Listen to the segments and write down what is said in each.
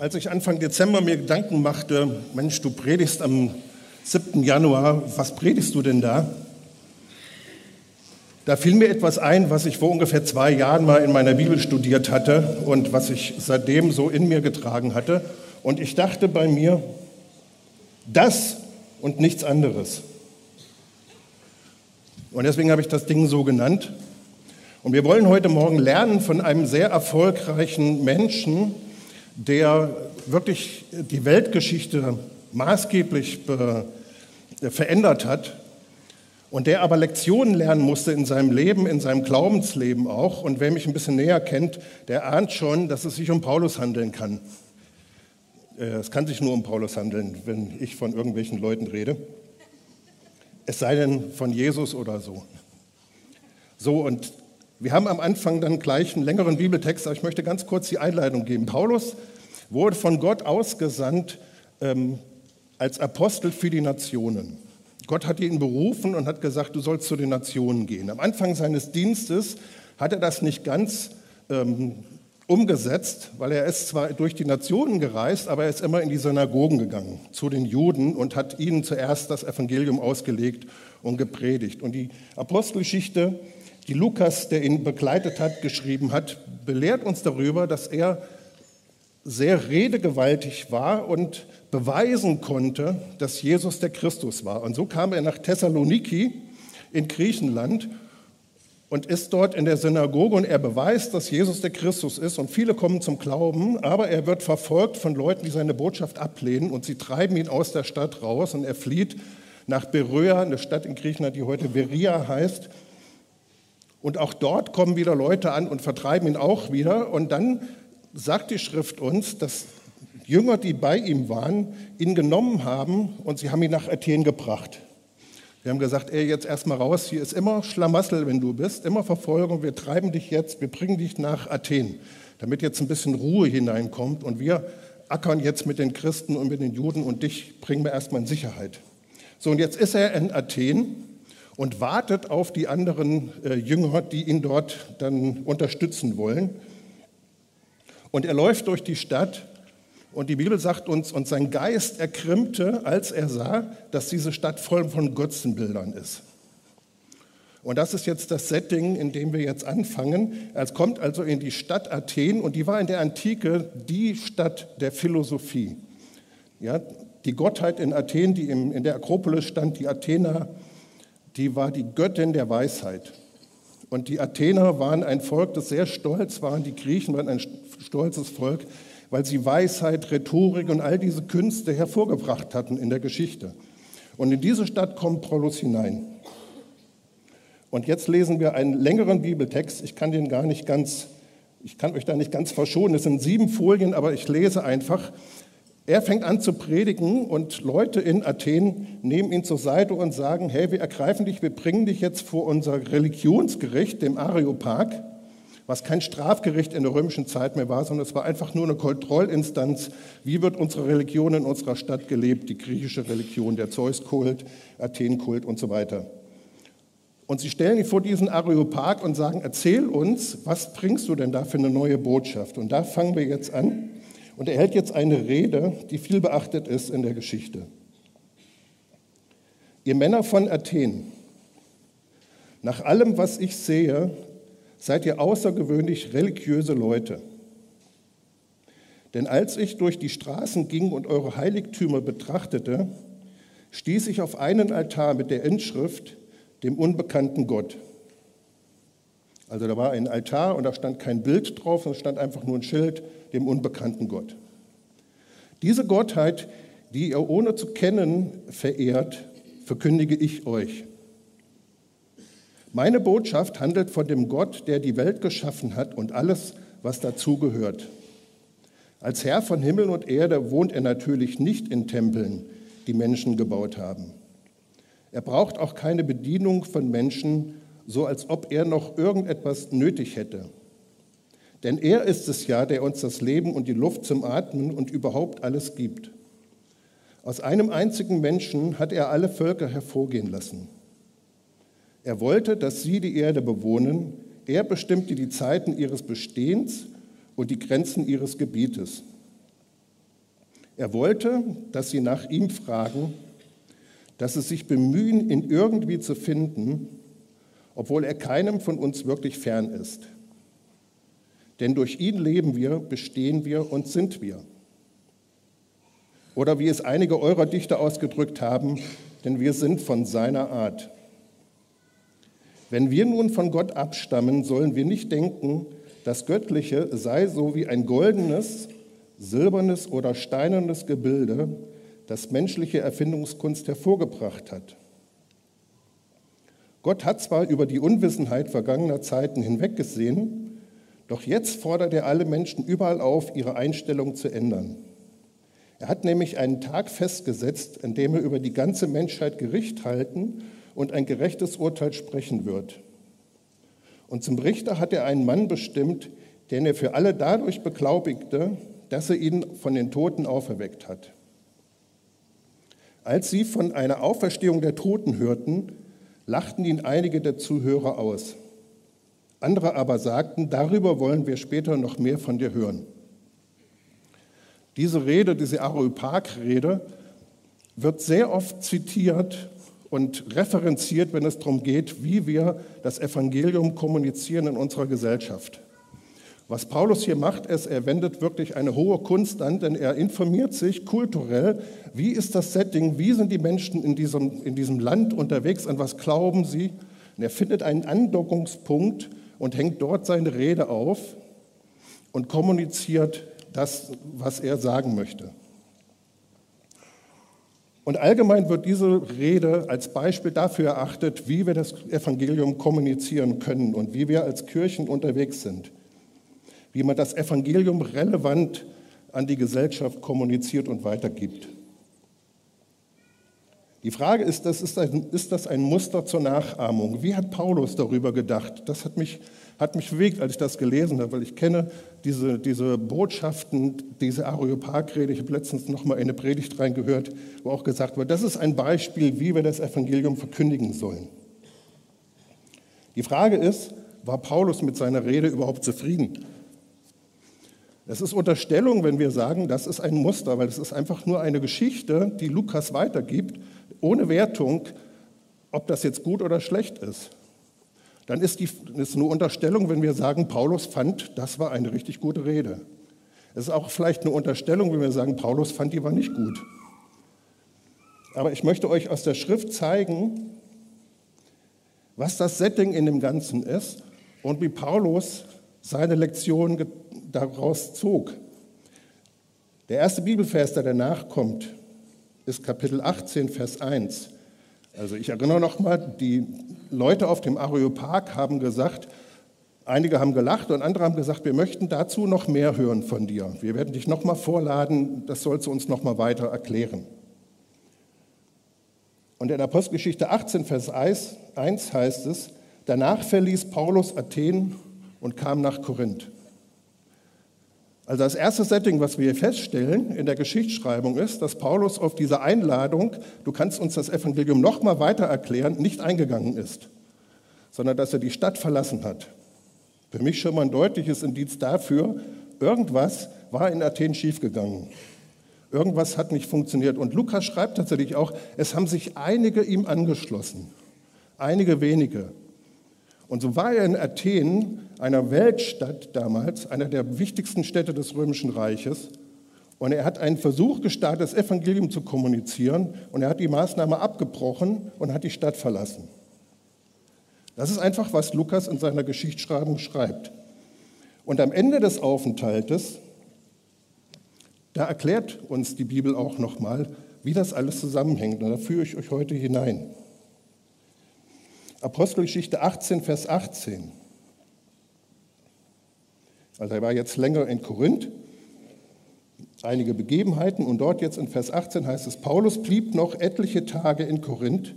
Als ich Anfang Dezember mir Gedanken machte, Mensch, du predigst am 7. Januar, was predigst du denn da? Da fiel mir etwas ein, was ich vor ungefähr zwei Jahren mal in meiner Bibel studiert hatte und was ich seitdem so in mir getragen hatte. Und ich dachte bei mir, das und nichts anderes. Und deswegen habe ich das Ding so genannt. Und wir wollen heute Morgen lernen von einem sehr erfolgreichen Menschen, der wirklich die Weltgeschichte maßgeblich verändert hat und der aber Lektionen lernen musste in seinem Leben, in seinem Glaubensleben auch. Und wer mich ein bisschen näher kennt, der ahnt schon, dass es sich um Paulus handeln kann. Äh, es kann sich nur um Paulus handeln, wenn ich von irgendwelchen Leuten rede. Es sei denn von Jesus oder so. So, und wir haben am Anfang dann gleich einen längeren Bibeltext, aber ich möchte ganz kurz die Einleitung geben. Paulus wurde von Gott ausgesandt ähm, als Apostel für die Nationen. Gott hat ihn berufen und hat gesagt, du sollst zu den Nationen gehen. Am Anfang seines Dienstes hat er das nicht ganz ähm, umgesetzt, weil er ist zwar durch die Nationen gereist, aber er ist immer in die Synagogen gegangen, zu den Juden und hat ihnen zuerst das Evangelium ausgelegt und gepredigt. Und die Apostelgeschichte die Lukas, der ihn begleitet hat, geschrieben hat, belehrt uns darüber, dass er sehr redegewaltig war und beweisen konnte, dass Jesus der Christus war. Und so kam er nach Thessaloniki in Griechenland und ist dort in der Synagoge und er beweist, dass Jesus der Christus ist und viele kommen zum Glauben, aber er wird verfolgt von Leuten, die seine Botschaft ablehnen und sie treiben ihn aus der Stadt raus und er flieht nach Beröa, eine Stadt in Griechenland, die heute Beria heißt und auch dort kommen wieder Leute an und vertreiben ihn auch wieder. Und dann sagt die Schrift uns, dass Jünger, die bei ihm waren, ihn genommen haben und sie haben ihn nach Athen gebracht. Wir haben gesagt, ey, jetzt erstmal raus, hier ist immer Schlamassel, wenn du bist, immer Verfolgung, wir treiben dich jetzt, wir bringen dich nach Athen, damit jetzt ein bisschen Ruhe hineinkommt. Und wir ackern jetzt mit den Christen und mit den Juden. Und dich bringen wir erstmal in Sicherheit. So, und jetzt ist er in Athen und wartet auf die anderen äh, Jünger, die ihn dort dann unterstützen wollen. Und er läuft durch die Stadt und die Bibel sagt uns, und sein Geist erkrimmte, als er sah, dass diese Stadt voll von Götzenbildern ist. Und das ist jetzt das Setting, in dem wir jetzt anfangen. Er kommt also in die Stadt Athen und die war in der Antike die Stadt der Philosophie. Ja, die Gottheit in Athen, die in der Akropolis stand, die Athener, die war die Göttin der Weisheit. Und die Athener waren ein Volk, das sehr stolz war. Die Griechen waren ein stolzes Volk, weil sie Weisheit, Rhetorik und all diese Künste hervorgebracht hatten in der Geschichte. Und in diese Stadt kommt Paulus hinein. Und jetzt lesen wir einen längeren Bibeltext. Ich kann den gar nicht ganz, ich kann euch da nicht ganz verschonen. Es sind sieben Folien, aber ich lese einfach. Er fängt an zu predigen und Leute in Athen nehmen ihn zur Seite und sagen, hey, wir ergreifen dich, wir bringen dich jetzt vor unser Religionsgericht, dem Areopag, was kein Strafgericht in der römischen Zeit mehr war, sondern es war einfach nur eine Kontrollinstanz. Wie wird unsere Religion in unserer Stadt gelebt? Die griechische Religion, der Zeuskult, Athenkult und so weiter. Und sie stellen ihn vor diesen Areopag und sagen, erzähl uns, was bringst du denn da für eine neue Botschaft? Und da fangen wir jetzt an. Und er hält jetzt eine Rede, die viel beachtet ist in der Geschichte. Ihr Männer von Athen, nach allem, was ich sehe, seid ihr außergewöhnlich religiöse Leute. Denn als ich durch die Straßen ging und eure Heiligtümer betrachtete, stieß ich auf einen Altar mit der Inschrift, dem unbekannten Gott. Also da war ein Altar und da stand kein Bild drauf, sondern stand einfach nur ein Schild, dem unbekannten Gott. Diese Gottheit, die ihr ohne zu kennen verehrt, verkündige ich euch. Meine Botschaft handelt von dem Gott, der die Welt geschaffen hat und alles, was dazugehört. Als Herr von Himmel und Erde wohnt er natürlich nicht in Tempeln, die Menschen gebaut haben. Er braucht auch keine Bedienung von Menschen, so als ob er noch irgendetwas nötig hätte. Denn er ist es ja, der uns das Leben und die Luft zum Atmen und überhaupt alles gibt. Aus einem einzigen Menschen hat er alle Völker hervorgehen lassen. Er wollte, dass sie die Erde bewohnen. Er bestimmte die Zeiten ihres Bestehens und die Grenzen ihres Gebietes. Er wollte, dass sie nach ihm fragen, dass sie sich bemühen, ihn irgendwie zu finden, obwohl er keinem von uns wirklich fern ist. Denn durch ihn leben wir, bestehen wir und sind wir. Oder wie es einige eurer Dichter ausgedrückt haben, denn wir sind von seiner Art. Wenn wir nun von Gott abstammen, sollen wir nicht denken, das Göttliche sei so wie ein goldenes, silbernes oder steinernes Gebilde, das menschliche Erfindungskunst hervorgebracht hat. Gott hat zwar über die Unwissenheit vergangener Zeiten hinweggesehen, doch jetzt fordert er alle Menschen überall auf, ihre Einstellung zu ändern. Er hat nämlich einen Tag festgesetzt, an dem er über die ganze Menschheit Gericht halten und ein gerechtes Urteil sprechen wird. Und zum Richter hat er einen Mann bestimmt, den er für alle dadurch beglaubigte, dass er ihn von den Toten auferweckt hat. Als sie von einer Auferstehung der Toten hörten, lachten ihn einige der Zuhörer aus. Andere aber sagten, darüber wollen wir später noch mehr von dir hören. Diese Rede, diese Areopag-Rede, wird sehr oft zitiert und referenziert, wenn es darum geht, wie wir das Evangelium kommunizieren in unserer Gesellschaft. Was Paulus hier macht, ist, er wendet wirklich eine hohe Kunst an, denn er informiert sich kulturell, wie ist das Setting, wie sind die Menschen in diesem, in diesem Land unterwegs, an was glauben sie. Und er findet einen Andockungspunkt und hängt dort seine Rede auf und kommuniziert das, was er sagen möchte. Und allgemein wird diese Rede als Beispiel dafür erachtet, wie wir das Evangelium kommunizieren können und wie wir als Kirchen unterwegs sind wie man das Evangelium relevant an die Gesellschaft kommuniziert und weitergibt. Die Frage ist, das ist, ein, ist das ein Muster zur Nachahmung? Wie hat Paulus darüber gedacht? Das hat mich, hat mich bewegt, als ich das gelesen habe, weil ich kenne diese, diese Botschaften, diese Areopag-Rede. Ich habe letztens noch mal eine Predigt reingehört, wo auch gesagt wird, das ist ein Beispiel, wie wir das Evangelium verkündigen sollen. Die Frage ist, war Paulus mit seiner Rede überhaupt zufrieden? Es ist Unterstellung, wenn wir sagen, das ist ein Muster, weil es ist einfach nur eine Geschichte, die Lukas weitergibt, ohne Wertung, ob das jetzt gut oder schlecht ist. Dann ist es nur Unterstellung, wenn wir sagen, Paulus fand, das war eine richtig gute Rede. Es ist auch vielleicht eine Unterstellung, wenn wir sagen, Paulus fand, die war nicht gut. Aber ich möchte euch aus der Schrift zeigen, was das Setting in dem Ganzen ist und wie Paulus seine Lektion daraus zog. Der erste Bibelvers, der danach kommt, ist Kapitel 18, Vers 1. Also ich erinnere nochmal, die Leute auf dem Areopag haben gesagt, einige haben gelacht und andere haben gesagt, wir möchten dazu noch mehr hören von dir. Wir werden dich nochmal vorladen, das sollst du uns nochmal weiter erklären. Und in Apostelgeschichte 18, Vers 1 heißt es, danach verließ Paulus Athen und kam nach Korinth. Also das erste Setting, was wir feststellen in der Geschichtsschreibung ist, dass Paulus auf diese Einladung, du kannst uns das Evangelium noch mal weiter erklären, nicht eingegangen ist, sondern dass er die Stadt verlassen hat. Für mich schon mal ein deutliches Indiz dafür, irgendwas war in Athen schiefgegangen. Irgendwas hat nicht funktioniert. Und Lukas schreibt tatsächlich auch, es haben sich einige ihm angeschlossen, einige wenige. Und so war er in Athen, einer Weltstadt damals, einer der wichtigsten Städte des Römischen Reiches. Und er hat einen Versuch gestartet, das Evangelium zu kommunizieren. Und er hat die Maßnahme abgebrochen und hat die Stadt verlassen. Das ist einfach, was Lukas in seiner Geschichtsschreibung schreibt. Und am Ende des Aufenthaltes, da erklärt uns die Bibel auch nochmal, wie das alles zusammenhängt. Und da führe ich euch heute hinein. Apostelgeschichte 18, Vers 18. Also er war jetzt länger in Korinth, einige Begebenheiten und dort jetzt in Vers 18 heißt es, Paulus blieb noch etliche Tage in Korinth,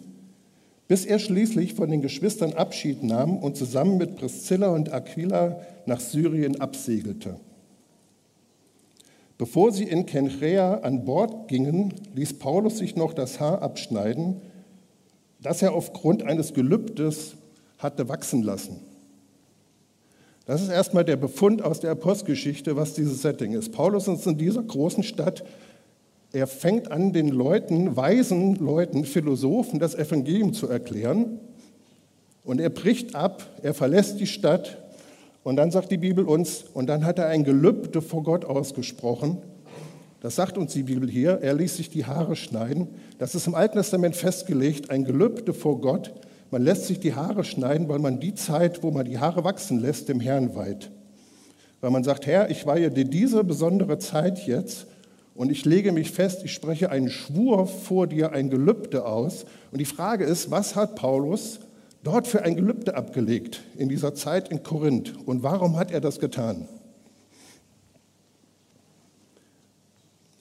bis er schließlich von den Geschwistern Abschied nahm und zusammen mit Priscilla und Aquila nach Syrien absegelte. Bevor sie in Kenchrea an Bord gingen, ließ Paulus sich noch das Haar abschneiden das er aufgrund eines Gelübdes hatte wachsen lassen. Das ist erstmal der Befund aus der Apostelgeschichte, was dieses Setting ist. Paulus ist in dieser großen Stadt er fängt an, den Leuten, weisen Leuten, Philosophen das Evangelium zu erklären. Und er bricht ab, er verlässt die Stadt. Und dann sagt die Bibel uns, und dann hat er ein Gelübde vor Gott ausgesprochen. Das sagt uns die Bibel hier. Er ließ sich die Haare schneiden. Das ist im Alten Testament festgelegt, ein Gelübde vor Gott. Man lässt sich die Haare schneiden, weil man die Zeit, wo man die Haare wachsen lässt, dem Herrn weiht. Weil man sagt, Herr, ich weihe dir diese besondere Zeit jetzt und ich lege mich fest, ich spreche einen Schwur vor dir, ein Gelübde aus. Und die Frage ist, was hat Paulus dort für ein Gelübde abgelegt in dieser Zeit in Korinth? Und warum hat er das getan?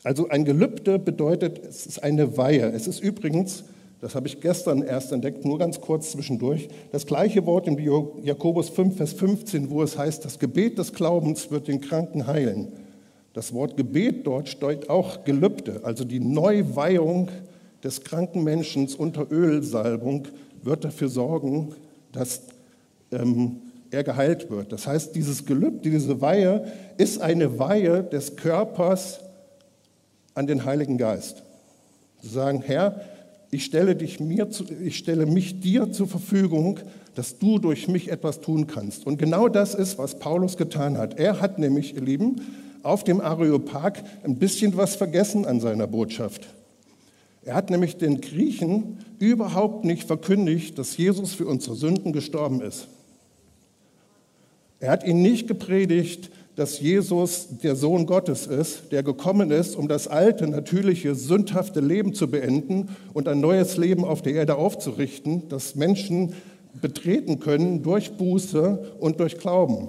Also ein Gelübde bedeutet, es ist eine Weihe. Es ist übrigens, das habe ich gestern erst entdeckt, nur ganz kurz zwischendurch, das gleiche Wort in Jakobus 5, Vers 15, wo es heißt, das Gebet des Glaubens wird den Kranken heilen. Das Wort Gebet dort steuert auch Gelübde, also die Neuweihung des kranken Menschen unter Ölsalbung wird dafür sorgen, dass ähm, er geheilt wird. Das heißt, dieses Gelübde, diese Weihe ist eine Weihe des Körpers an den Heiligen Geist. Zu sagen, Herr, ich stelle, dich mir zu, ich stelle mich dir zur Verfügung, dass du durch mich etwas tun kannst. Und genau das ist, was Paulus getan hat. Er hat nämlich, ihr Lieben, auf dem Areopag ein bisschen was vergessen an seiner Botschaft. Er hat nämlich den Griechen überhaupt nicht verkündigt, dass Jesus für unsere Sünden gestorben ist. Er hat ihnen nicht gepredigt, dass Jesus der Sohn Gottes ist, der gekommen ist, um das alte, natürliche, sündhafte Leben zu beenden und ein neues Leben auf der Erde aufzurichten, das Menschen betreten können durch Buße und durch Glauben.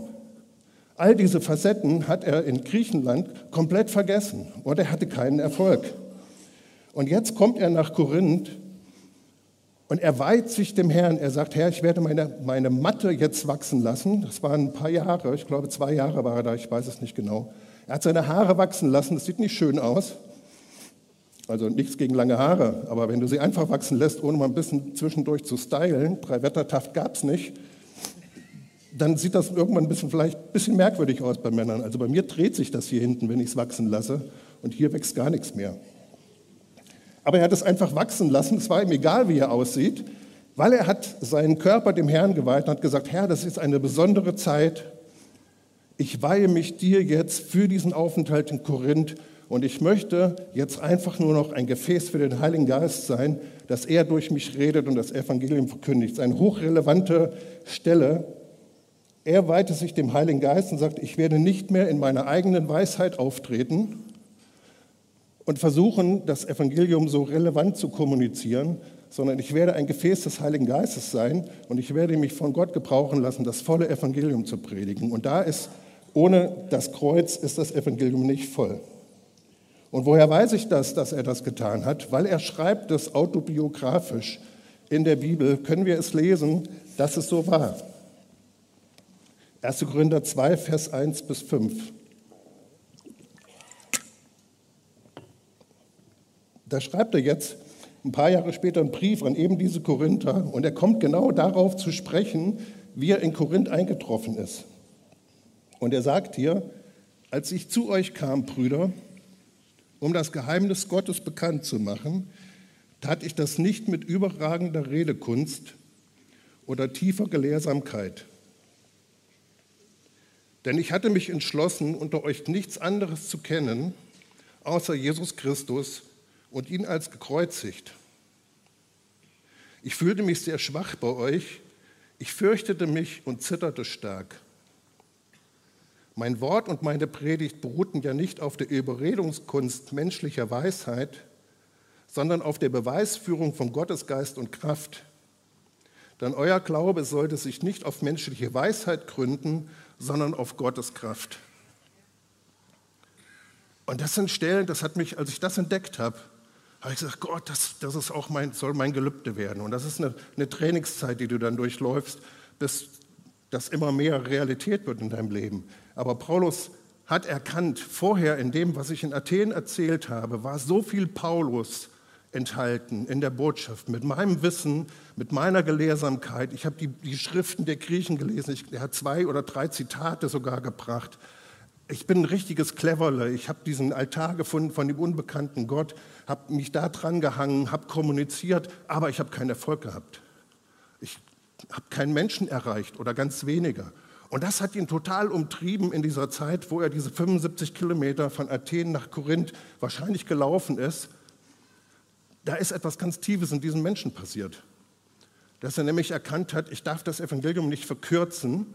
All diese Facetten hat er in Griechenland komplett vergessen und er hatte keinen Erfolg. Und jetzt kommt er nach Korinth und er weiht sich dem Herrn. Er sagt, Herr, ich werde meine, meine Matte jetzt wachsen lassen. Das waren ein paar Jahre, ich glaube zwei Jahre war er da, ich weiß es nicht genau. Er hat seine Haare wachsen lassen, das sieht nicht schön aus. Also nichts gegen lange Haare, aber wenn du sie einfach wachsen lässt, ohne mal ein bisschen zwischendurch zu stylen, drei Wettertaft gab es nicht, dann sieht das irgendwann ein bisschen, vielleicht ein bisschen merkwürdig aus bei Männern. Also bei mir dreht sich das hier hinten, wenn ich es wachsen lasse und hier wächst gar nichts mehr. Aber er hat es einfach wachsen lassen, es war ihm egal, wie er aussieht, weil er hat seinen Körper dem Herrn geweiht und hat gesagt, Herr, das ist eine besondere Zeit. Ich weihe mich dir jetzt für diesen Aufenthalt in Korinth und ich möchte jetzt einfach nur noch ein Gefäß für den Heiligen Geist sein, dass er durch mich redet und das Evangelium verkündigt. Eine hochrelevante Stelle, er weihte sich dem Heiligen Geist und sagt, ich werde nicht mehr in meiner eigenen Weisheit auftreten und versuchen, das Evangelium so relevant zu kommunizieren, sondern ich werde ein Gefäß des Heiligen Geistes sein und ich werde mich von Gott gebrauchen lassen, das volle Evangelium zu predigen. Und da ist, ohne das Kreuz ist das Evangelium nicht voll. Und woher weiß ich das, dass er das getan hat? Weil er schreibt das autobiografisch in der Bibel, können wir es lesen, dass es so war. 1. Korinther 2, Vers 1 bis 5. Da schreibt er jetzt ein paar Jahre später einen Brief an eben diese Korinther und er kommt genau darauf zu sprechen, wie er in Korinth eingetroffen ist. Und er sagt hier, als ich zu euch kam, Brüder, um das Geheimnis Gottes bekannt zu machen, tat ich das nicht mit überragender Redekunst oder tiefer Gelehrsamkeit denn ich hatte mich entschlossen, unter euch nichts anderes zu kennen, außer Jesus Christus und ihn als gekreuzigt. Ich fühlte mich sehr schwach bei euch, ich fürchtete mich und zitterte stark. Mein Wort und meine Predigt beruhten ja nicht auf der Überredungskunst menschlicher Weisheit, sondern auf der Beweisführung von Gottes Geist und Kraft. Denn euer Glaube sollte sich nicht auf menschliche Weisheit gründen, sondern auf Gottes Kraft. Und das sind Stellen, das hat mich, als ich das entdeckt habe, habe ich gesagt, Gott, das, das ist auch mein, soll mein Gelübde werden. Und das ist eine, eine Trainingszeit, die du dann durchläufst, bis das immer mehr Realität wird in deinem Leben. Aber Paulus hat erkannt, vorher in dem, was ich in Athen erzählt habe, war so viel Paulus enthalten in der Botschaft, mit meinem Wissen, mit meiner Gelehrsamkeit. Ich habe die, die Schriften der Griechen gelesen, ich, er hat zwei oder drei Zitate sogar gebracht. Ich bin ein richtiges Cleverle. Ich habe diesen Altar gefunden von dem unbekannten Gott, habe mich da dran gehangen, habe kommuniziert, aber ich habe keinen Erfolg gehabt. Ich habe keinen Menschen erreicht oder ganz weniger. Und das hat ihn total umtrieben in dieser Zeit, wo er diese 75 Kilometer von Athen nach Korinth wahrscheinlich gelaufen ist. Da ist etwas ganz Tiefes in diesem Menschen passiert. Dass er nämlich erkannt hat, ich darf das Evangelium nicht verkürzen,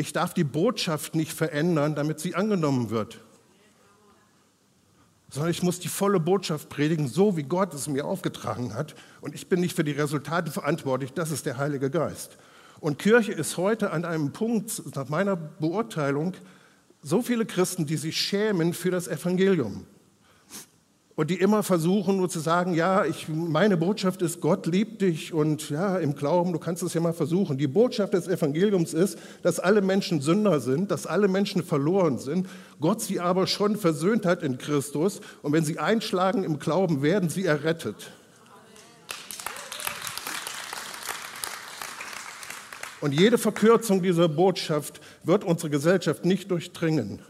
ich darf die Botschaft nicht verändern, damit sie angenommen wird. Sondern ich muss die volle Botschaft predigen, so wie Gott es mir aufgetragen hat. Und ich bin nicht für die Resultate verantwortlich, das ist der Heilige Geist. Und Kirche ist heute an einem Punkt, nach meiner Beurteilung, so viele Christen, die sich schämen für das Evangelium und die immer versuchen nur zu sagen, ja, ich, meine Botschaft ist, Gott liebt dich und ja, im Glauben, du kannst es ja mal versuchen. Die Botschaft des Evangeliums ist, dass alle Menschen Sünder sind, dass alle Menschen verloren sind, Gott sie aber schon versöhnt hat in Christus und wenn sie einschlagen im Glauben, werden sie errettet. Und jede Verkürzung dieser Botschaft wird unsere Gesellschaft nicht durchdringen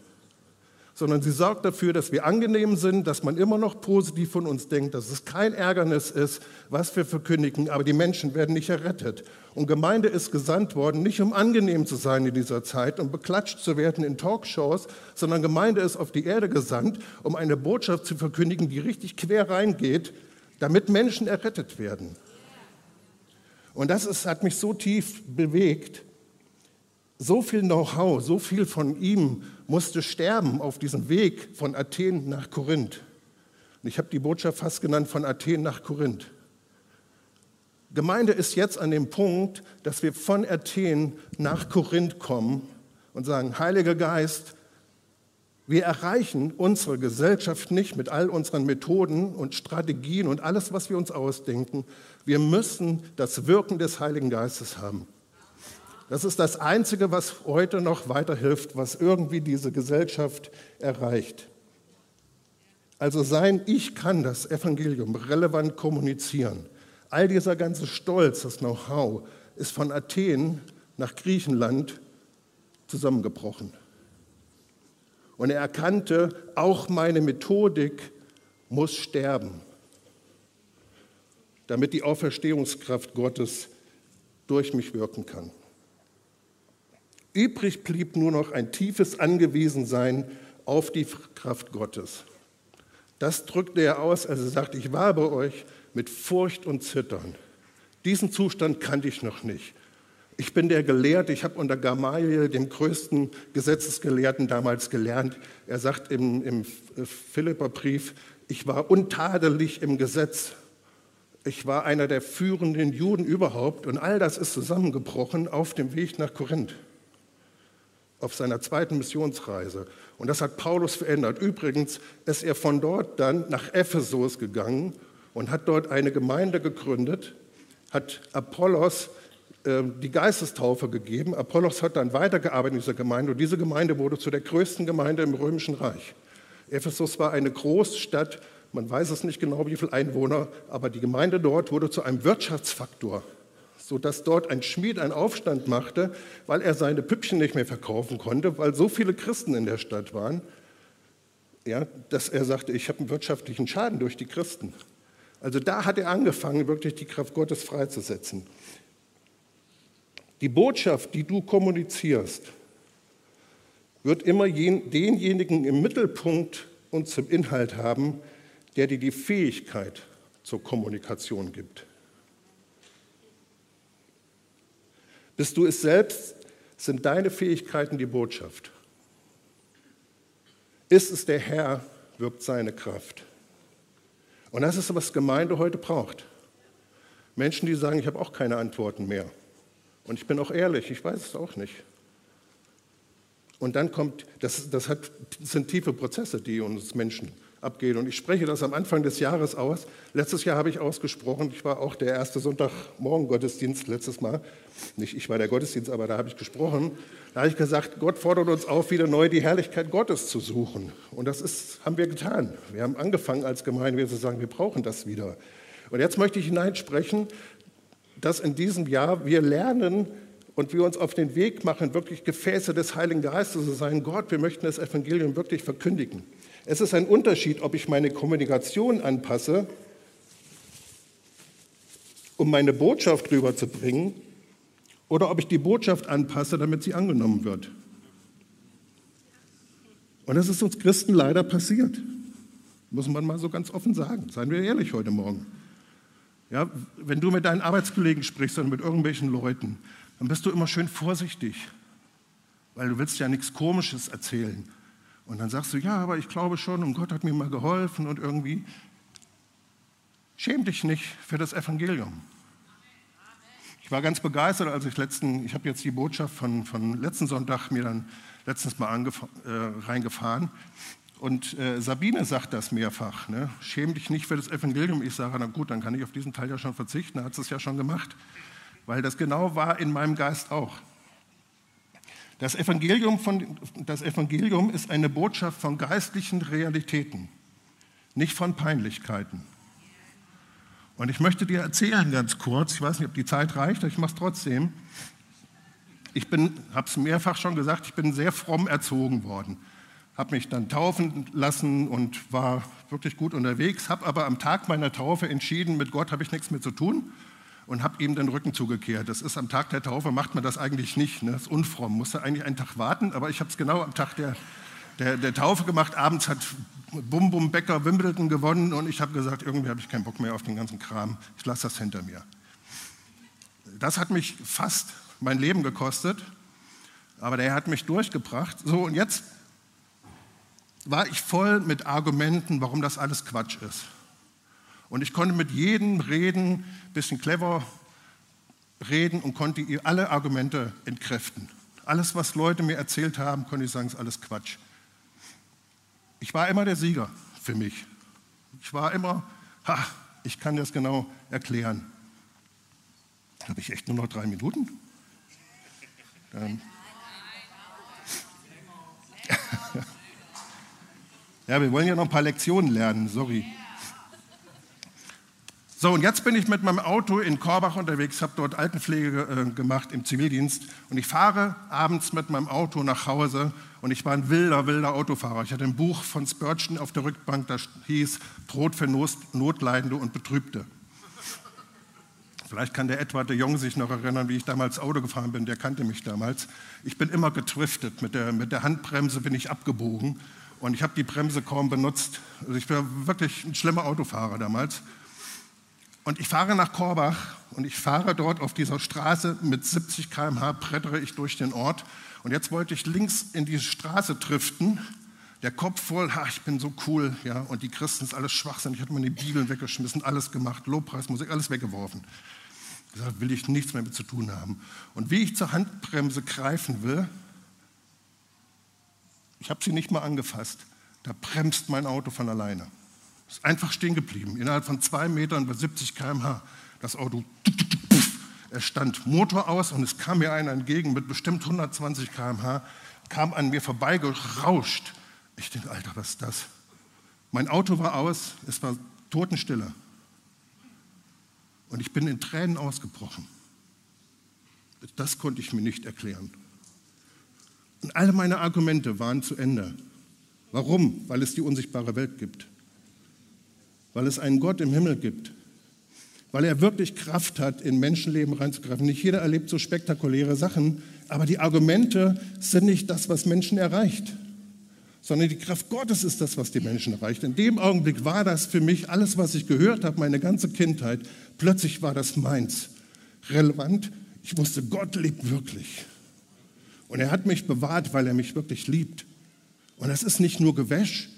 sondern sie sorgt dafür, dass wir angenehm sind, dass man immer noch positiv von uns denkt, dass es kein Ärgernis ist, was wir verkündigen, aber die Menschen werden nicht errettet. Und Gemeinde ist gesandt worden, nicht um angenehm zu sein in dieser Zeit und beklatscht zu werden in Talkshows, sondern Gemeinde ist auf die Erde gesandt, um eine Botschaft zu verkündigen, die richtig quer reingeht, damit Menschen errettet werden. Und das ist, hat mich so tief bewegt, so viel Know-how, so viel von ihm musste sterben auf diesem Weg von Athen nach Korinth. Und ich habe die Botschaft fast genannt von Athen nach Korinth. Gemeinde ist jetzt an dem Punkt, dass wir von Athen nach Korinth kommen und sagen, Heiliger Geist, wir erreichen unsere Gesellschaft nicht mit all unseren Methoden und Strategien und alles, was wir uns ausdenken. Wir müssen das Wirken des Heiligen Geistes haben. Das ist das Einzige, was heute noch weiterhilft, was irgendwie diese Gesellschaft erreicht. Also sein Ich kann das Evangelium relevant kommunizieren. All dieser ganze Stolz, das Know-how ist von Athen nach Griechenland zusammengebrochen. Und er erkannte, auch meine Methodik muss sterben, damit die Auferstehungskraft Gottes durch mich wirken kann. Übrig blieb nur noch ein tiefes Angewiesensein auf die Kraft Gottes. Das drückte er aus, als er sagte, ich war bei euch mit Furcht und Zittern. Diesen Zustand kannte ich noch nicht. Ich bin der Gelehrte, ich habe unter Gamaliel, dem größten Gesetzesgelehrten damals gelernt. Er sagt im, im Philipperbrief, ich war untadelig im Gesetz. Ich war einer der führenden Juden überhaupt und all das ist zusammengebrochen auf dem Weg nach Korinth auf seiner zweiten Missionsreise. Und das hat Paulus verändert. Übrigens ist er von dort dann nach Ephesus gegangen und hat dort eine Gemeinde gegründet, hat Apollos äh, die Geistestaufe gegeben. Apollos hat dann weitergearbeitet in dieser Gemeinde und diese Gemeinde wurde zu der größten Gemeinde im Römischen Reich. Ephesus war eine Großstadt, man weiß es nicht genau, wie viele Einwohner, aber die Gemeinde dort wurde zu einem Wirtschaftsfaktor sodass dort ein Schmied einen Aufstand machte, weil er seine Püppchen nicht mehr verkaufen konnte, weil so viele Christen in der Stadt waren, ja, dass er sagte, ich habe einen wirtschaftlichen Schaden durch die Christen. Also da hat er angefangen, wirklich die Kraft Gottes freizusetzen. Die Botschaft, die du kommunizierst, wird immer denjenigen im Mittelpunkt und zum Inhalt haben, der dir die Fähigkeit zur Kommunikation gibt. Bist du es selbst? Sind deine Fähigkeiten die Botschaft? Ist es der Herr, wirkt seine Kraft. Und das ist, was Gemeinde heute braucht. Menschen, die sagen, ich habe auch keine Antworten mehr. Und ich bin auch ehrlich, ich weiß es auch nicht. Und dann kommt, das, das, hat, das sind tiefe Prozesse, die uns Menschen abgehen. Und ich spreche das am Anfang des Jahres aus. Letztes Jahr habe ich ausgesprochen, ich war auch der erste Sonntagmorgen-Gottesdienst letztes Mal. Nicht ich war der Gottesdienst, aber da habe ich gesprochen. Da habe ich gesagt, Gott fordert uns auf, wieder neu die Herrlichkeit Gottes zu suchen. Und das ist, haben wir getan. Wir haben angefangen als Gemeinde zu sagen, wir brauchen das wieder. Und jetzt möchte ich hineinsprechen, dass in diesem Jahr wir lernen, und wir uns auf den Weg machen, wirklich Gefäße des Heiligen Geistes zu sein. Gott, wir möchten das Evangelium wirklich verkündigen. Es ist ein Unterschied, ob ich meine Kommunikation anpasse, um meine Botschaft rüberzubringen, oder ob ich die Botschaft anpasse, damit sie angenommen wird. Und das ist uns Christen leider passiert. Muss man mal so ganz offen sagen. Seien wir ehrlich heute Morgen. Ja, wenn du mit deinen Arbeitskollegen sprichst oder mit irgendwelchen Leuten, dann bist du immer schön vorsichtig, weil du willst ja nichts Komisches erzählen. Und dann sagst du, ja, aber ich glaube schon und Gott hat mir mal geholfen und irgendwie. Schäm dich nicht für das Evangelium. Ich war ganz begeistert, als ich letzten, ich habe jetzt die Botschaft von, von letzten Sonntag mir dann letztens mal äh, reingefahren. Und äh, Sabine sagt das mehrfach. Ne? Schäm dich nicht für das Evangelium. Ich sage, na gut, dann kann ich auf diesen Teil ja schon verzichten. Er hat es ja schon gemacht. Weil das genau war in meinem Geist auch. Das Evangelium, von, das Evangelium ist eine Botschaft von geistlichen Realitäten, nicht von Peinlichkeiten. Und ich möchte dir erzählen ganz kurz, ich weiß nicht, ob die Zeit reicht, aber ich mache es trotzdem. Ich habe es mehrfach schon gesagt, ich bin sehr fromm erzogen worden. Habe mich dann taufen lassen und war wirklich gut unterwegs, habe aber am Tag meiner Taufe entschieden, mit Gott habe ich nichts mehr zu tun und habe ihm den Rücken zugekehrt. Das ist am Tag der Taufe, macht man das eigentlich nicht, ne? das ist unfromm, musste eigentlich einen Tag warten, aber ich habe es genau am Tag der, der, der Taufe gemacht. Abends hat Bum Bum Becker Wimbledon gewonnen und ich habe gesagt, irgendwie habe ich keinen Bock mehr auf den ganzen Kram, ich lasse das hinter mir. Das hat mich fast mein Leben gekostet, aber der hat mich durchgebracht. So, und jetzt war ich voll mit Argumenten, warum das alles Quatsch ist. Und ich konnte mit jedem reden, bisschen clever reden und konnte alle Argumente entkräften. Alles, was Leute mir erzählt haben, konnte ich sagen, ist alles Quatsch. Ich war immer der Sieger für mich. Ich war immer, ha, ich kann das genau erklären. Habe ich echt nur noch drei Minuten? Dann. ja, wir wollen ja noch ein paar Lektionen lernen, sorry. So, und jetzt bin ich mit meinem Auto in Korbach unterwegs, habe dort Altenpflege äh, gemacht im Zivildienst und ich fahre abends mit meinem Auto nach Hause und ich war ein wilder, wilder Autofahrer. Ich hatte ein Buch von Spurgeon auf der Rückbank, das hieß Brot für Notleidende und Betrübte. Vielleicht kann der Edward de Jong sich noch erinnern, wie ich damals Auto gefahren bin, der kannte mich damals. Ich bin immer getriftet, mit der, mit der Handbremse bin ich abgebogen und ich habe die Bremse kaum benutzt. Also ich war wirklich ein schlimmer Autofahrer damals. Und ich fahre nach Korbach und ich fahre dort auf dieser Straße mit 70 km/h, brettere ich durch den Ort. Und jetzt wollte ich links in diese Straße driften, der Kopf voll, ha, ich bin so cool, ja, und die Christen sind alles Schwachsinn. Ich hatte meine Bibeln weggeschmissen, alles gemacht, Lobpreismusik, alles weggeworfen. Ich gesagt, will ich nichts mehr mit zu tun haben. Und wie ich zur Handbremse greifen will, ich habe sie nicht mal angefasst, da bremst mein Auto von alleine. Ist einfach stehen geblieben. Innerhalb von zwei Metern bei 70 km/h. Das Auto, es stand Motor aus und es kam mir einer entgegen mit bestimmt 120 km/h, kam an mir vorbeigerauscht. Ich denke, Alter, was ist das? Mein Auto war aus, es war Totenstille. Und ich bin in Tränen ausgebrochen. Das konnte ich mir nicht erklären. Und alle meine Argumente waren zu Ende. Warum? Weil es die unsichtbare Welt gibt weil es einen Gott im Himmel gibt, weil er wirklich Kraft hat, in Menschenleben reinzugreifen. Nicht jeder erlebt so spektakuläre Sachen, aber die Argumente sind nicht das, was Menschen erreicht, sondern die Kraft Gottes ist das, was die Menschen erreicht. In dem Augenblick war das für mich alles, was ich gehört habe, meine ganze Kindheit, plötzlich war das meins. Relevant, ich wusste, Gott lebt wirklich. Und er hat mich bewahrt, weil er mich wirklich liebt. Und das ist nicht nur Gewäsch,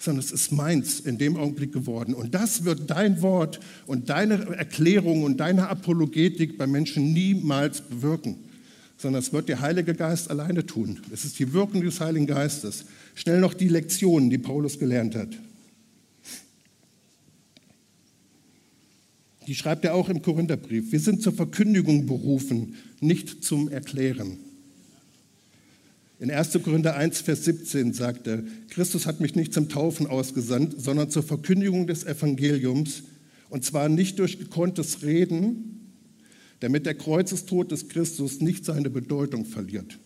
sondern es ist meins in dem Augenblick geworden. Und das wird dein Wort und deine Erklärung und deine Apologetik bei Menschen niemals bewirken, sondern es wird der Heilige Geist alleine tun. Es ist die Wirkung des Heiligen Geistes. Schnell noch die Lektionen, die Paulus gelernt hat. Die schreibt er auch im Korintherbrief. Wir sind zur Verkündigung berufen, nicht zum Erklären. In 1. Korinther 1, Vers 17 sagt er, Christus hat mich nicht zum Taufen ausgesandt, sondern zur Verkündigung des Evangeliums, und zwar nicht durch gekonntes Reden, damit der Kreuzestod des Christus nicht seine Bedeutung verliert.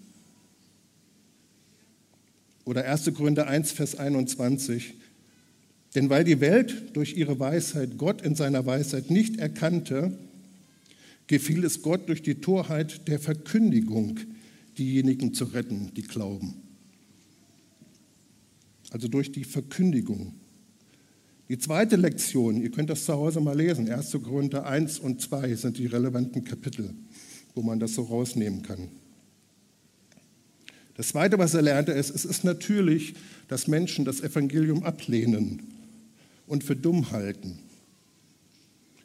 Oder 1. Korinther 1, Vers 21. Denn weil die Welt durch ihre Weisheit Gott in seiner Weisheit nicht erkannte, gefiel es Gott durch die Torheit der Verkündigung, diejenigen zu retten, die glauben. Also durch die Verkündigung. Die zweite Lektion, ihr könnt das zu Hause mal lesen, 1. Korinther 1 und 2 sind die relevanten Kapitel, wo man das so rausnehmen kann. Das Zweite, was er lernte, ist, es ist natürlich, dass Menschen das Evangelium ablehnen und für dumm halten.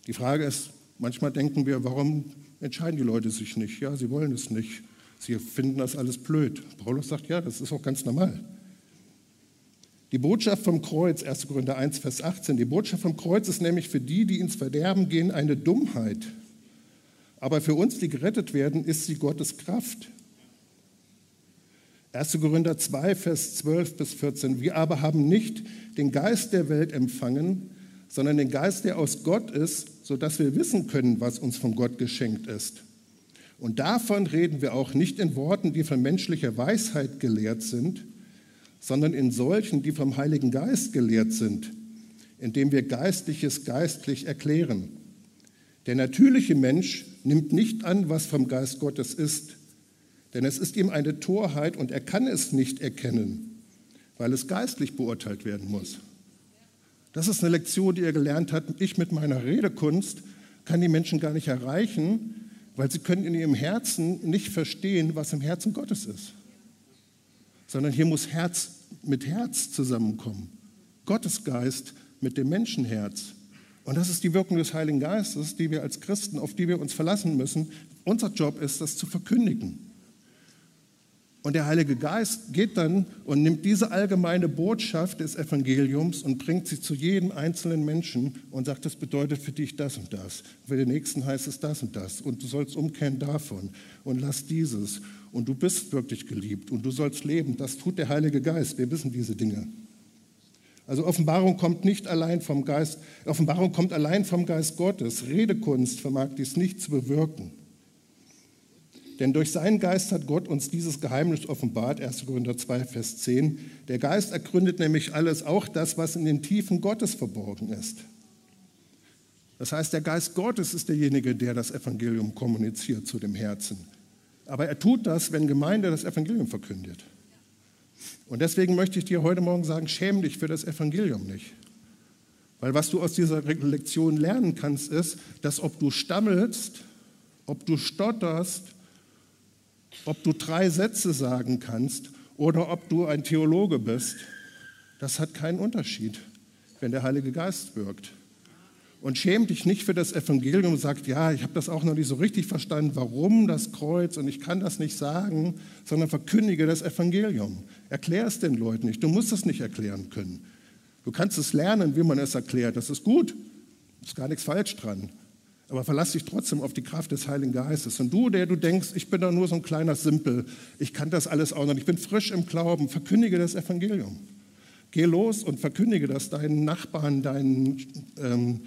Die Frage ist, manchmal denken wir, warum entscheiden die Leute sich nicht? Ja, sie wollen es nicht. Sie finden das alles blöd. Paulus sagt, ja, das ist auch ganz normal. Die Botschaft vom Kreuz, 1. Korinther 1, Vers 18, die Botschaft vom Kreuz ist nämlich für die, die ins Verderben gehen, eine Dummheit. Aber für uns, die gerettet werden, ist sie Gottes Kraft. 1. Korinther 2, Vers 12 bis 14. Wir aber haben nicht den Geist der Welt empfangen, sondern den Geist, der aus Gott ist, sodass wir wissen können, was uns von Gott geschenkt ist. Und davon reden wir auch nicht in Worten, die von menschlicher Weisheit gelehrt sind, sondern in solchen, die vom Heiligen Geist gelehrt sind, indem wir Geistliches geistlich erklären. Der natürliche Mensch nimmt nicht an, was vom Geist Gottes ist, denn es ist ihm eine Torheit und er kann es nicht erkennen, weil es geistlich beurteilt werden muss. Das ist eine Lektion, die er gelernt hat. Ich mit meiner Redekunst kann die Menschen gar nicht erreichen, weil sie können in ihrem Herzen nicht verstehen, was im Herzen Gottes ist. Sondern hier muss Herz mit Herz zusammenkommen. Gottes Geist mit dem Menschenherz. Und das ist die Wirkung des Heiligen Geistes, die wir als Christen, auf die wir uns verlassen müssen. Unser Job ist, das zu verkündigen. Und der Heilige Geist geht dann und nimmt diese allgemeine Botschaft des Evangeliums und bringt sie zu jedem einzelnen Menschen und sagt, das bedeutet für dich das und das. Für den Nächsten heißt es das und das. Und du sollst umkehren davon und lass dieses. Und du bist wirklich geliebt und du sollst leben. Das tut der Heilige Geist. Wir wissen diese Dinge. Also Offenbarung kommt nicht allein vom Geist, Offenbarung kommt allein vom Geist Gottes. Redekunst vermag dies nicht zu bewirken. Denn durch seinen Geist hat Gott uns dieses Geheimnis offenbart, 1. Korinther 2, Vers 10. Der Geist ergründet nämlich alles, auch das, was in den Tiefen Gottes verborgen ist. Das heißt, der Geist Gottes ist derjenige, der das Evangelium kommuniziert zu dem Herzen. Aber er tut das, wenn Gemeinde das Evangelium verkündet. Und deswegen möchte ich dir heute Morgen sagen, schäm dich für das Evangelium nicht. Weil was du aus dieser Lektion lernen kannst, ist, dass ob du stammelst, ob du stotterst, ob du drei Sätze sagen kannst oder ob du ein Theologe bist, das hat keinen Unterschied, wenn der Heilige Geist wirkt. Und schäm dich nicht für das Evangelium und sag, ja, ich habe das auch noch nicht so richtig verstanden, warum das Kreuz und ich kann das nicht sagen, sondern verkündige das Evangelium. Erklär es den Leuten nicht. Du musst es nicht erklären können. Du kannst es lernen, wie man es erklärt. Das ist gut. Ist gar nichts falsch dran. Aber verlass dich trotzdem auf die Kraft des Heiligen Geistes. Und du, der du denkst, ich bin da nur so ein kleiner Simpel, ich kann das alles auch noch, ich bin frisch im Glauben, verkündige das Evangelium. Geh los und verkündige das deinen Nachbarn, deinen ähm,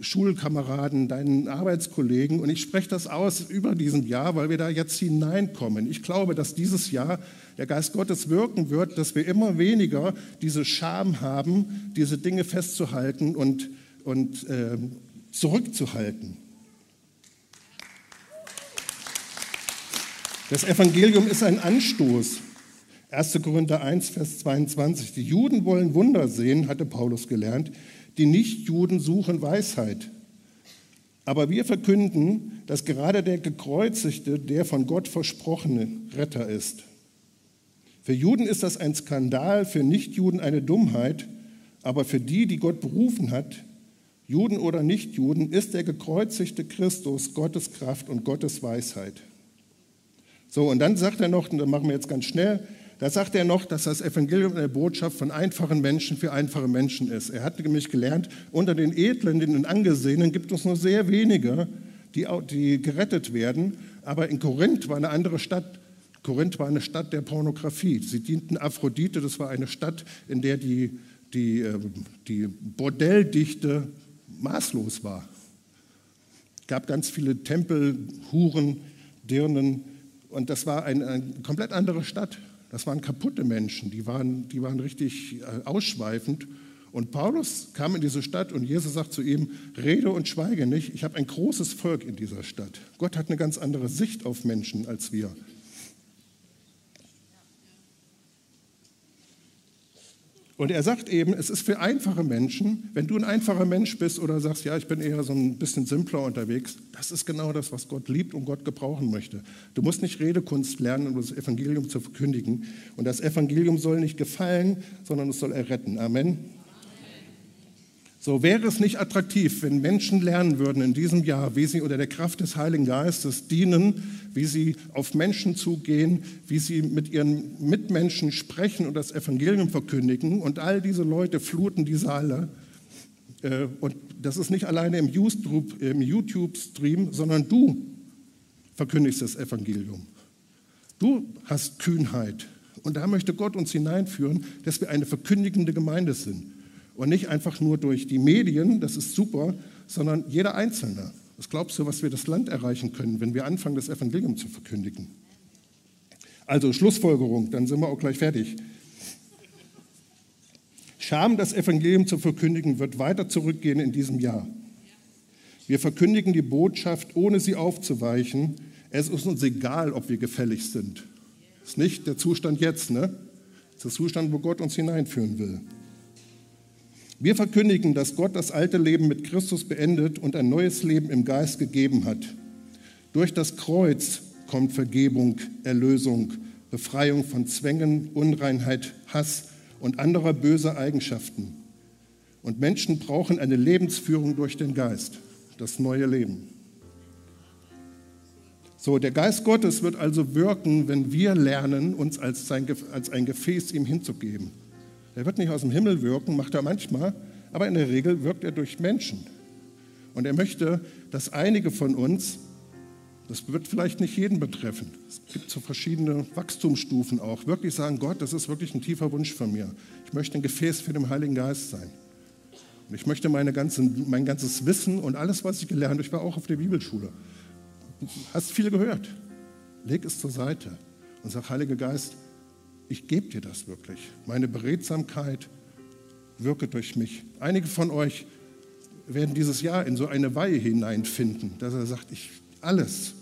Schulkameraden, deinen Arbeitskollegen. Und ich spreche das aus über diesen Jahr, weil wir da jetzt hineinkommen. Ich glaube, dass dieses Jahr der Geist Gottes wirken wird, dass wir immer weniger diese Scham haben, diese Dinge festzuhalten und, und äh, zurückzuhalten. Das Evangelium ist ein Anstoß. 1. Korinther 1, Vers 22. Die Juden wollen Wunder sehen, hatte Paulus gelernt. Die Nichtjuden suchen Weisheit. Aber wir verkünden, dass gerade der Gekreuzigte der von Gott versprochene Retter ist. Für Juden ist das ein Skandal, für Nichtjuden eine Dummheit, aber für die, die Gott berufen hat, Juden oder Nichtjuden, ist der gekreuzigte Christus Gottes Kraft und Gottes Weisheit. So, und dann sagt er noch, und das machen wir jetzt ganz schnell, da sagt er noch, dass das Evangelium eine Botschaft von einfachen Menschen für einfache Menschen ist. Er hat nämlich gelernt, unter den Edlen, den Angesehenen gibt es nur sehr wenige, die, die gerettet werden. Aber in Korinth war eine andere Stadt. Korinth war eine Stadt der Pornografie. Sie dienten Aphrodite, das war eine Stadt, in der die, die, ähm, die Bordelldichte maßlos war. gab ganz viele Tempel, Huren, Dirnen und das war eine, eine komplett andere Stadt. Das waren kaputte Menschen, die waren, die waren richtig äh, ausschweifend. Und Paulus kam in diese Stadt und Jesus sagt zu ihm, rede und schweige nicht, ich habe ein großes Volk in dieser Stadt. Gott hat eine ganz andere Sicht auf Menschen als wir. Und er sagt eben, es ist für einfache Menschen, wenn du ein einfacher Mensch bist oder sagst, ja, ich bin eher so ein bisschen simpler unterwegs, das ist genau das, was Gott liebt und Gott gebrauchen möchte. Du musst nicht Redekunst lernen, um das Evangelium zu verkündigen. Und das Evangelium soll nicht gefallen, sondern es soll erretten. Amen. So wäre es nicht attraktiv, wenn Menschen lernen würden in diesem Jahr, wie sie unter der Kraft des Heiligen Geistes dienen, wie sie auf Menschen zugehen, wie sie mit ihren Mitmenschen sprechen und das Evangelium verkündigen. Und all diese Leute fluten die Saale. Äh, und das ist nicht alleine im YouTube-Stream, sondern du verkündigst das Evangelium. Du hast Kühnheit. Und da möchte Gott uns hineinführen, dass wir eine verkündigende Gemeinde sind. Und nicht einfach nur durch die Medien, das ist super, sondern jeder Einzelne. Was glaubst du, was wir das Land erreichen können, wenn wir anfangen, das Evangelium zu verkündigen? Also Schlussfolgerung, dann sind wir auch gleich fertig. Scham, das Evangelium zu verkündigen, wird weiter zurückgehen in diesem Jahr. Wir verkündigen die Botschaft, ohne sie aufzuweichen. Es ist uns egal, ob wir gefällig sind. Das ist nicht der Zustand jetzt, ne? Das ist der Zustand, wo Gott uns hineinführen will. Wir verkündigen, dass Gott das alte Leben mit Christus beendet und ein neues Leben im Geist gegeben hat. Durch das Kreuz kommt Vergebung, Erlösung, Befreiung von Zwängen, Unreinheit, Hass und anderer böser Eigenschaften. Und Menschen brauchen eine Lebensführung durch den Geist, das neue Leben. So, der Geist Gottes wird also wirken, wenn wir lernen, uns als, sein, als ein Gefäß ihm hinzugeben. Er wird nicht aus dem Himmel wirken, macht er manchmal, aber in der Regel wirkt er durch Menschen. Und er möchte, dass einige von uns, das wird vielleicht nicht jeden betreffen, es gibt so verschiedene Wachstumsstufen auch, wirklich sagen, Gott, das ist wirklich ein tiefer Wunsch von mir. Ich möchte ein Gefäß für den Heiligen Geist sein. Und ich möchte meine ganzen, mein ganzes Wissen und alles, was ich gelernt habe, ich war auch auf der Bibelschule, hast viel gehört, leg es zur Seite und sag, Heiliger Geist, ich gebe dir das wirklich. Meine Beredsamkeit wirke durch mich. Einige von euch werden dieses Jahr in so eine Weihe hineinfinden, dass er sagt, ich alles,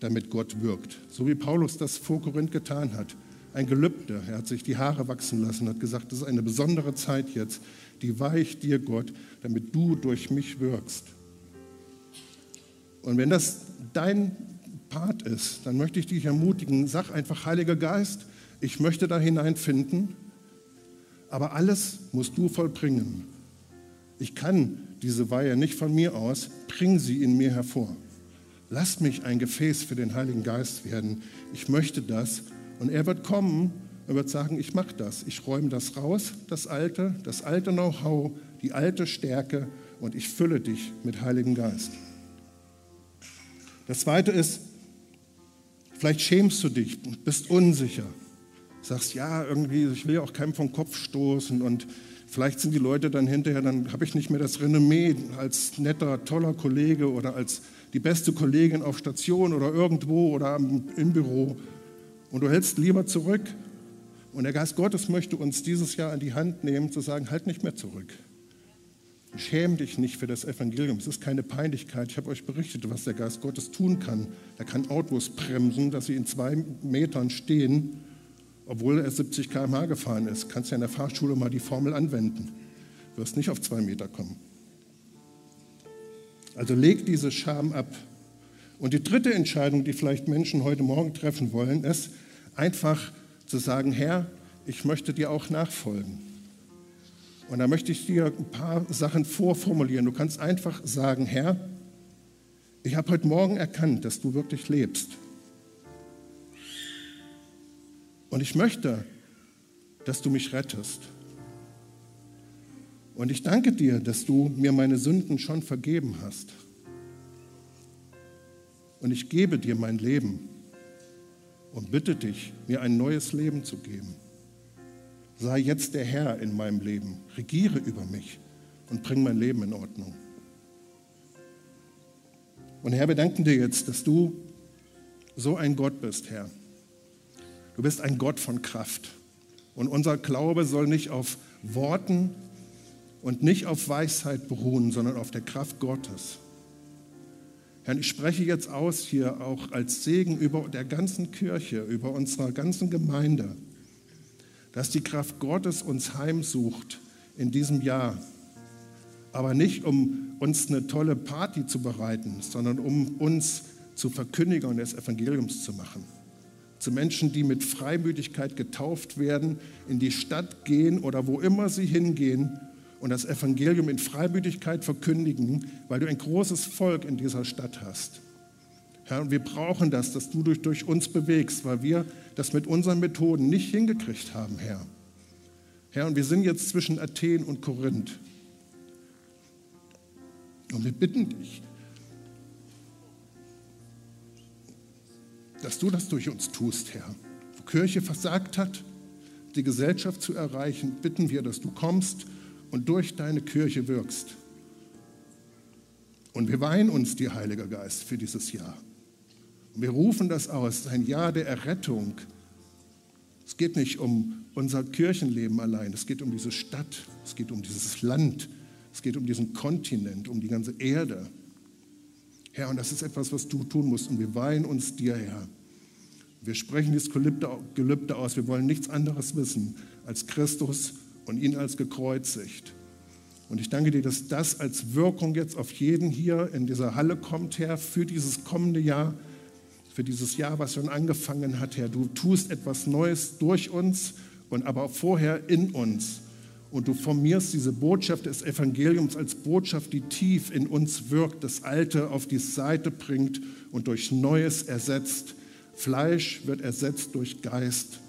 damit Gott wirkt. So wie Paulus das vor Korinth getan hat. Ein Gelübde. Er hat sich die Haare wachsen lassen, hat gesagt, das ist eine besondere Zeit jetzt. Die weihe ich dir, Gott, damit du durch mich wirkst. Und wenn das dein Part ist, dann möchte ich dich ermutigen, sag einfach, Heiliger Geist, ich möchte da hineinfinden, aber alles musst du vollbringen. Ich kann diese Weihe nicht von mir aus, bring sie in mir hervor. Lass mich ein Gefäß für den Heiligen Geist werden. Ich möchte das. Und er wird kommen und wird sagen, ich mache das. Ich räume das raus, das Alte, das alte Know-how, die alte Stärke und ich fülle dich mit Heiligen Geist. Das Zweite ist, vielleicht schämst du dich, bist unsicher sagst, ja, irgendwie, ich will ja auch keinem vom Kopf stoßen und vielleicht sind die Leute dann hinterher, dann habe ich nicht mehr das Renommee als netter, toller Kollege oder als die beste Kollegin auf Station oder irgendwo oder im Büro und du hältst lieber zurück. Und der Geist Gottes möchte uns dieses Jahr an die Hand nehmen, zu sagen, halt nicht mehr zurück. Schäm dich nicht für das Evangelium. Es ist keine Peinlichkeit. Ich habe euch berichtet, was der Geist Gottes tun kann. Er kann Autos bremsen, dass sie in zwei Metern stehen obwohl er 70 km/h gefahren ist, kannst du ja in der Fahrschule mal die Formel anwenden. Du wirst nicht auf zwei Meter kommen. Also leg diese Scham ab. Und die dritte Entscheidung, die vielleicht Menschen heute Morgen treffen wollen, ist einfach zu sagen, Herr, ich möchte dir auch nachfolgen. Und da möchte ich dir ein paar Sachen vorformulieren. Du kannst einfach sagen, Herr, ich habe heute Morgen erkannt, dass du wirklich lebst. Und ich möchte, dass du mich rettest. Und ich danke dir, dass du mir meine Sünden schon vergeben hast. Und ich gebe dir mein Leben und bitte dich, mir ein neues Leben zu geben. Sei jetzt der Herr in meinem Leben, regiere über mich und bring mein Leben in Ordnung. Und Herr, wir danken dir jetzt, dass du so ein Gott bist, Herr. Du bist ein Gott von Kraft. Und unser Glaube soll nicht auf Worten und nicht auf Weisheit beruhen, sondern auf der Kraft Gottes. Herr, ich spreche jetzt aus hier auch als Segen über der ganzen Kirche, über unserer ganzen Gemeinde, dass die Kraft Gottes uns heimsucht in diesem Jahr. Aber nicht, um uns eine tolle Party zu bereiten, sondern um uns zu Verkündigern des Evangeliums zu machen. Zu Menschen, die mit Freimütigkeit getauft werden, in die Stadt gehen oder wo immer sie hingehen und das Evangelium in Freimütigkeit verkündigen, weil du ein großes Volk in dieser Stadt hast. Herr, und wir brauchen das, dass du durch, durch uns bewegst, weil wir das mit unseren Methoden nicht hingekriegt haben, Herr. Herr, und wir sind jetzt zwischen Athen und Korinth. Und wir bitten dich, dass du das durch uns tust, Herr. Wo Kirche versagt hat, die Gesellschaft zu erreichen, bitten wir, dass du kommst und durch deine Kirche wirkst. Und wir weihen uns dir, Heiliger Geist, für dieses Jahr. Und wir rufen das aus, ein Jahr der Errettung. Es geht nicht um unser Kirchenleben allein, es geht um diese Stadt, es geht um dieses Land, es geht um diesen Kontinent, um die ganze Erde. Herr, und das ist etwas, was du tun musst. Und wir weihen uns dir, Herr. Wir sprechen dieses Gelübde aus. Wir wollen nichts anderes wissen als Christus und ihn als gekreuzigt. Und ich danke dir, dass das als Wirkung jetzt auf jeden hier in dieser Halle kommt, Herr, für dieses kommende Jahr, für dieses Jahr, was schon angefangen hat, Herr. Du tust etwas Neues durch uns und aber vorher in uns. Und du formierst diese Botschaft des Evangeliums als Botschaft, die tief in uns wirkt, das Alte auf die Seite bringt und durch Neues ersetzt. Fleisch wird ersetzt durch Geist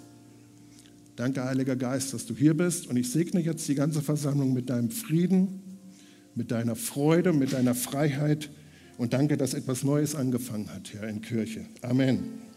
Danke, Heiliger Geist, dass du hier bist. Und ich segne jetzt die ganze Versammlung mit deinem Frieden, mit deiner Freude, mit deiner Freiheit. Und danke, dass etwas Neues angefangen hat, Herr, in Kirche. Amen.